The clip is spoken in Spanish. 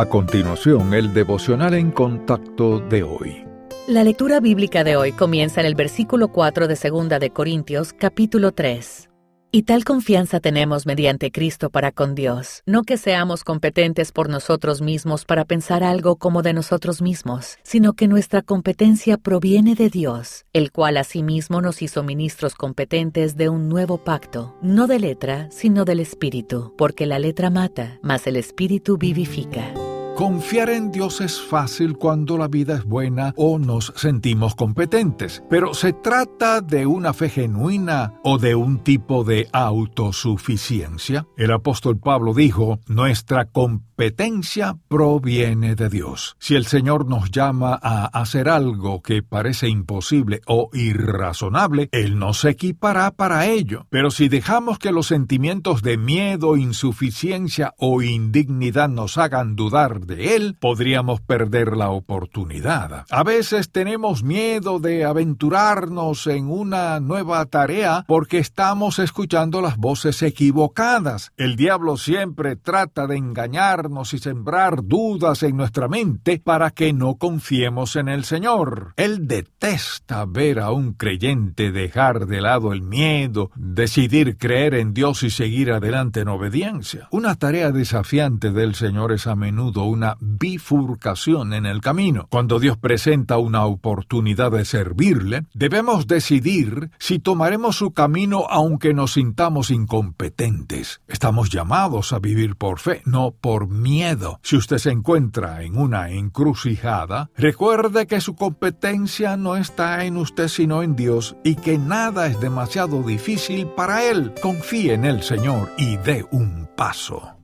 A continuación, el devocional en contacto de hoy. La lectura bíblica de hoy comienza en el versículo 4 de 2 de Corintios, capítulo 3. Y tal confianza tenemos mediante Cristo para con Dios, no que seamos competentes por nosotros mismos para pensar algo como de nosotros mismos, sino que nuestra competencia proviene de Dios, el cual asimismo nos hizo ministros competentes de un nuevo pacto, no de letra, sino del Espíritu, porque la letra mata, mas el Espíritu vivifica. Confiar en Dios es fácil cuando la vida es buena o nos sentimos competentes, pero ¿se trata de una fe genuina o de un tipo de autosuficiencia? El apóstol Pablo dijo, nuestra competencia proviene de Dios. Si el Señor nos llama a hacer algo que parece imposible o irrazonable, Él nos equipará para ello. Pero si dejamos que los sentimientos de miedo, insuficiencia o indignidad nos hagan dudar de él, podríamos perder la oportunidad. A veces tenemos miedo de aventurarnos en una nueva tarea porque estamos escuchando las voces equivocadas. El diablo siempre trata de engañarnos y sembrar dudas en nuestra mente para que no confiemos en el Señor. Él detesta ver a un creyente dejar de lado el miedo, decidir creer en Dios y seguir adelante en obediencia. Una tarea desafiante del Señor es a menudo una una bifurcación en el camino. Cuando Dios presenta una oportunidad de servirle, debemos decidir si tomaremos su camino aunque nos sintamos incompetentes. Estamos llamados a vivir por fe, no por miedo. Si usted se encuentra en una encrucijada, recuerde que su competencia no está en usted sino en Dios y que nada es demasiado difícil para Él. Confíe en el Señor y dé un paso.